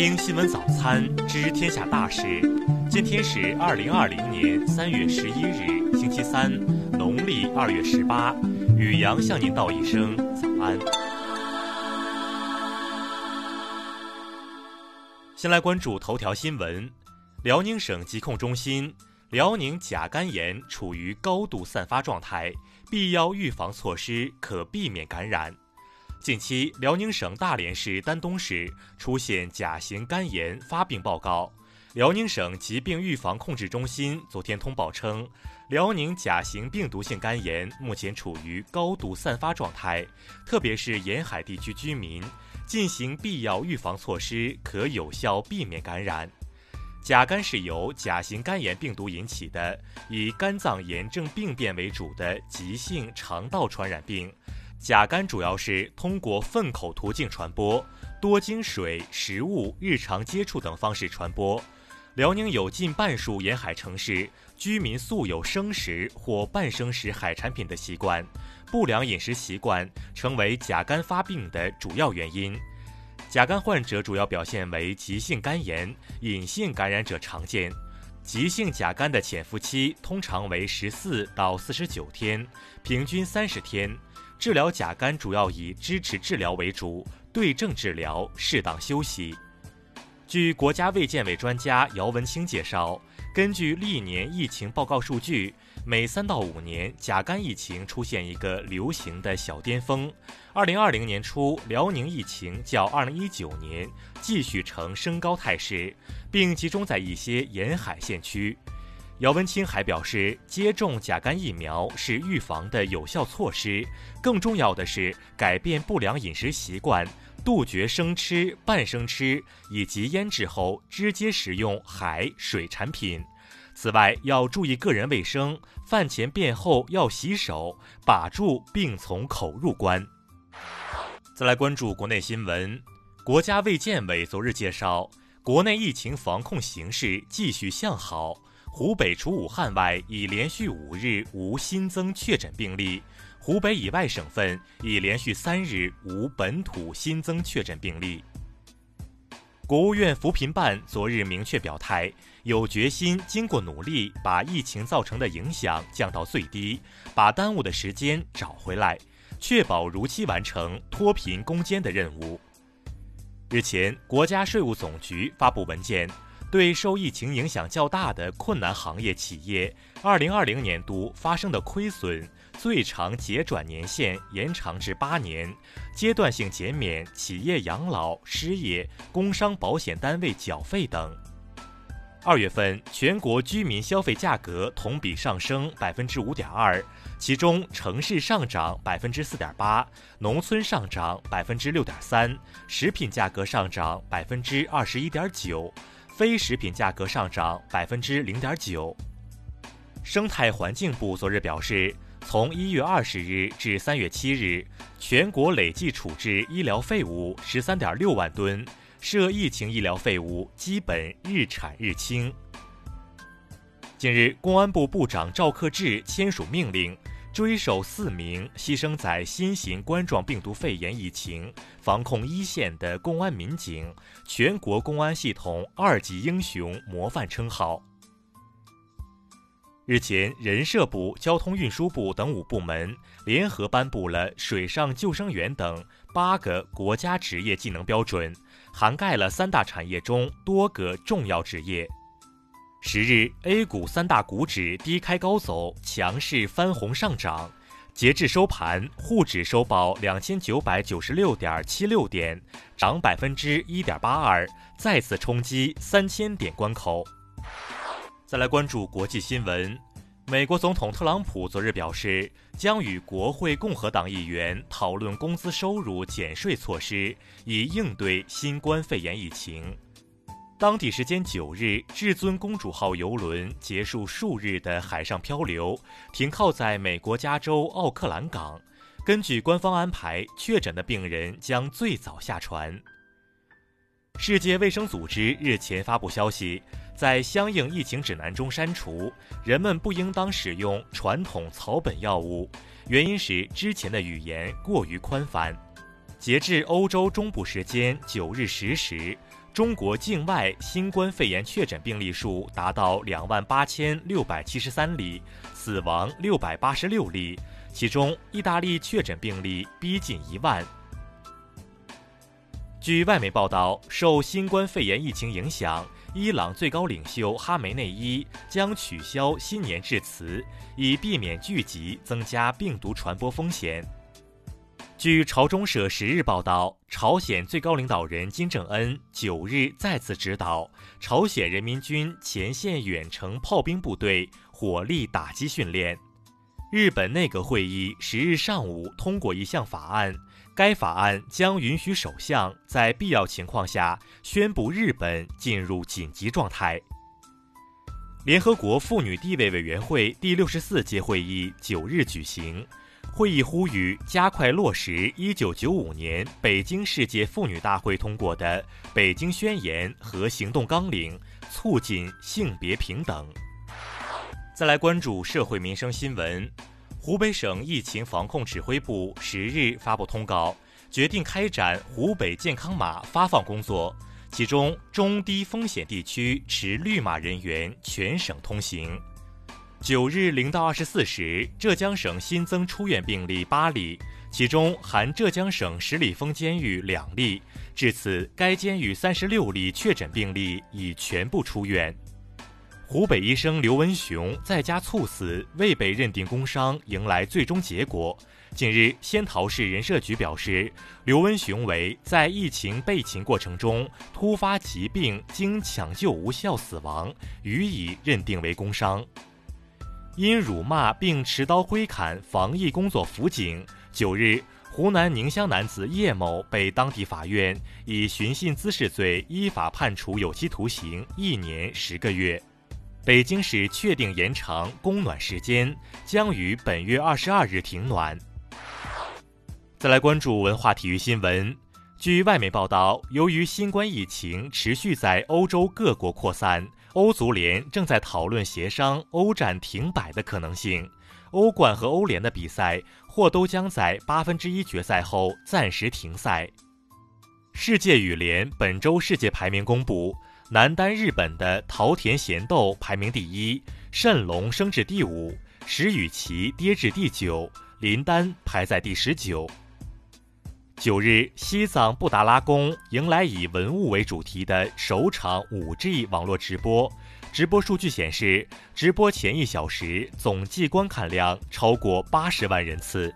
听新闻早餐知天下大事。今天是二零二零年三月十一日，星期三，农历二月十八。雨阳向您道一声早安。先来关注头条新闻：辽宁省疾控中心，辽宁甲肝炎处于高度散发状态，必要预防措施可避免感染。近期，辽宁省大连市丹东市出现甲型肝炎发病报告。辽宁省疾病预防控制中心昨天通报称，辽宁甲型病毒性肝炎目前处于高度散发状态，特别是沿海地区居民进行必要预防措施，可有效避免感染。甲肝是由甲型肝炎病毒引起的，以肝脏炎症病变为主的急性肠道传染病。甲肝主要是通过粪口途径传播，多经水、食物、日常接触等方式传播。辽宁有近半数沿海城市居民素有生食或半生食海产品的习惯，不良饮食习惯成为甲肝发病的主要原因。甲肝患者主要表现为急性肝炎，隐性感染者常见。急性甲肝的潜伏期通常为十四到四十九天，平均三十天。治疗甲肝主要以支持治疗为主，对症治疗，适当休息。据国家卫健委专家姚文清介绍，根据历年疫情报告数据，每三到五年甲肝疫情出现一个流行的小巅峰。二零二零年初，辽宁疫情较二零一九年继续呈升高态势，并集中在一些沿海县区。姚文清还表示，接种甲肝疫苗是预防的有效措施，更重要的是改变不良饮食习惯，杜绝生吃、半生吃以及腌制后直接食用海水产品。此外，要注意个人卫生，饭前便后要洗手，把住病从口入关。再来关注国内新闻，国家卫健委昨日介绍，国内疫情防控形势继续向好。湖北除武汉外，已连续五日无新增确诊病例；湖北以外省份已连续三日无本土新增确诊病例。国务院扶贫办昨日明确表态，有决心经过努力把疫情造成的影响降到最低，把耽误的时间找回来，确保如期完成脱贫攻坚的任务。日前，国家税务总局发布文件。对受疫情影响较大的困难行业企业，二零二零年度发生的亏损最长结转年限延长至八年，阶段性减免企业养老、失业、工伤保险单位缴费等。二月份全国居民消费价格同比上升百分之五点二，其中城市上涨百分之四点八，农村上涨百分之六点三，食品价格上涨百分之二十一点九。非食品价格上涨百分之零点九。生态环境部昨日表示，从一月二十日至三月七日，全国累计处置医疗废物十三点六万吨，涉疫情医疗废物基本日产日清。近日，公安部部长赵克志签署命令。追授四名牺牲在新型冠状病毒肺炎疫情防控一线的公安民警全国公安系统二级英雄模范称号。日前，人社部、交通运输部等五部门联合颁布了水上救生员等八个国家职业技能标准，涵盖了三大产业中多个重要职业。十日，A 股三大股指低开高走，强势翻红上涨。截至收盘，沪指收报两千九百九十六点七六点，涨百分之一点八二，再次冲击三千点关口。再来关注国际新闻，美国总统特朗普昨日表示，将与国会共和党议员讨论工资收入减税措施，以应对新冠肺炎疫情。当地时间九日，至尊公主号邮轮结束数日的海上漂流，停靠在美国加州奥克兰港。根据官方安排，确诊的病人将最早下船。世界卫生组织日前发布消息，在相应疫情指南中删除“人们不应当使用传统草本药物”，原因是之前的语言过于宽泛。截至欧洲中部时间九日十时，中国境外新冠肺炎确诊病例数达到两万八千六百七十三例，死亡六百八十六例，其中意大利确诊病例逼近一万。据外媒报道，受新冠肺炎疫情影响，伊朗最高领袖哈梅内伊将取消新年致辞，以避免聚集，增加病毒传播风险。据朝中社十日报道，朝鲜最高领导人金正恩九日再次指导朝鲜人民军前线远程炮兵部队火力打击训练。日本内阁会议十日上午通过一项法案，该法案将允许首相在必要情况下宣布日本进入紧急状态。联合国妇女地位委员会第六十四届会议九日举行。会议呼吁加快落实1995年北京世界妇女大会通过的《北京宣言》和行动纲领，促进性别平等。再来关注社会民生新闻，湖北省疫情防控指挥部十日发布通告，决定开展湖北健康码发放工作，其中中低风险地区持绿码人员全省通行。九日零到二十四时，浙江省新增出院病例八例，其中含浙江省十里峰监狱两例。至此，该监狱三十六例确诊病例已全部出院。湖北医生刘文雄在家猝死，未被认定工伤，迎来最终结果。近日，仙桃市人社局表示，刘文雄为在疫情备勤过程中突发疾病经抢救无效死亡，予以认定为工伤。因辱骂并持刀挥砍防疫工作辅警，九日，湖南宁乡男子叶某被当地法院以寻衅滋事罪依法判处有期徒刑一年十个月。北京市确定延长供暖时间，将于本月二十二日停暖。再来关注文化体育新闻。据外媒报道，由于新冠疫情持续在欧洲各国扩散。欧足联正在讨论协商欧战停摆的可能性，欧冠和欧联的比赛或都将在八分之一决赛后暂时停赛。世界羽联本周世界排名公布，男单日本的桃田贤斗排名第一，谌龙升至第五，石宇奇跌至第九，林丹排在第十九。九日，西藏布达拉宫迎来以文物为主题的首场 5G 网络直播。直播数据显示，直播前一小时总计观看量超过八十万人次。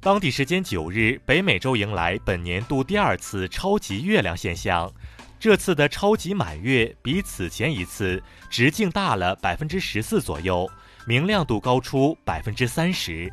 当地时间九日，北美洲迎来本年度第二次超级月亮现象，这次的超级满月比此前一次直径大了百分之十四左右，明亮度高出百分之三十。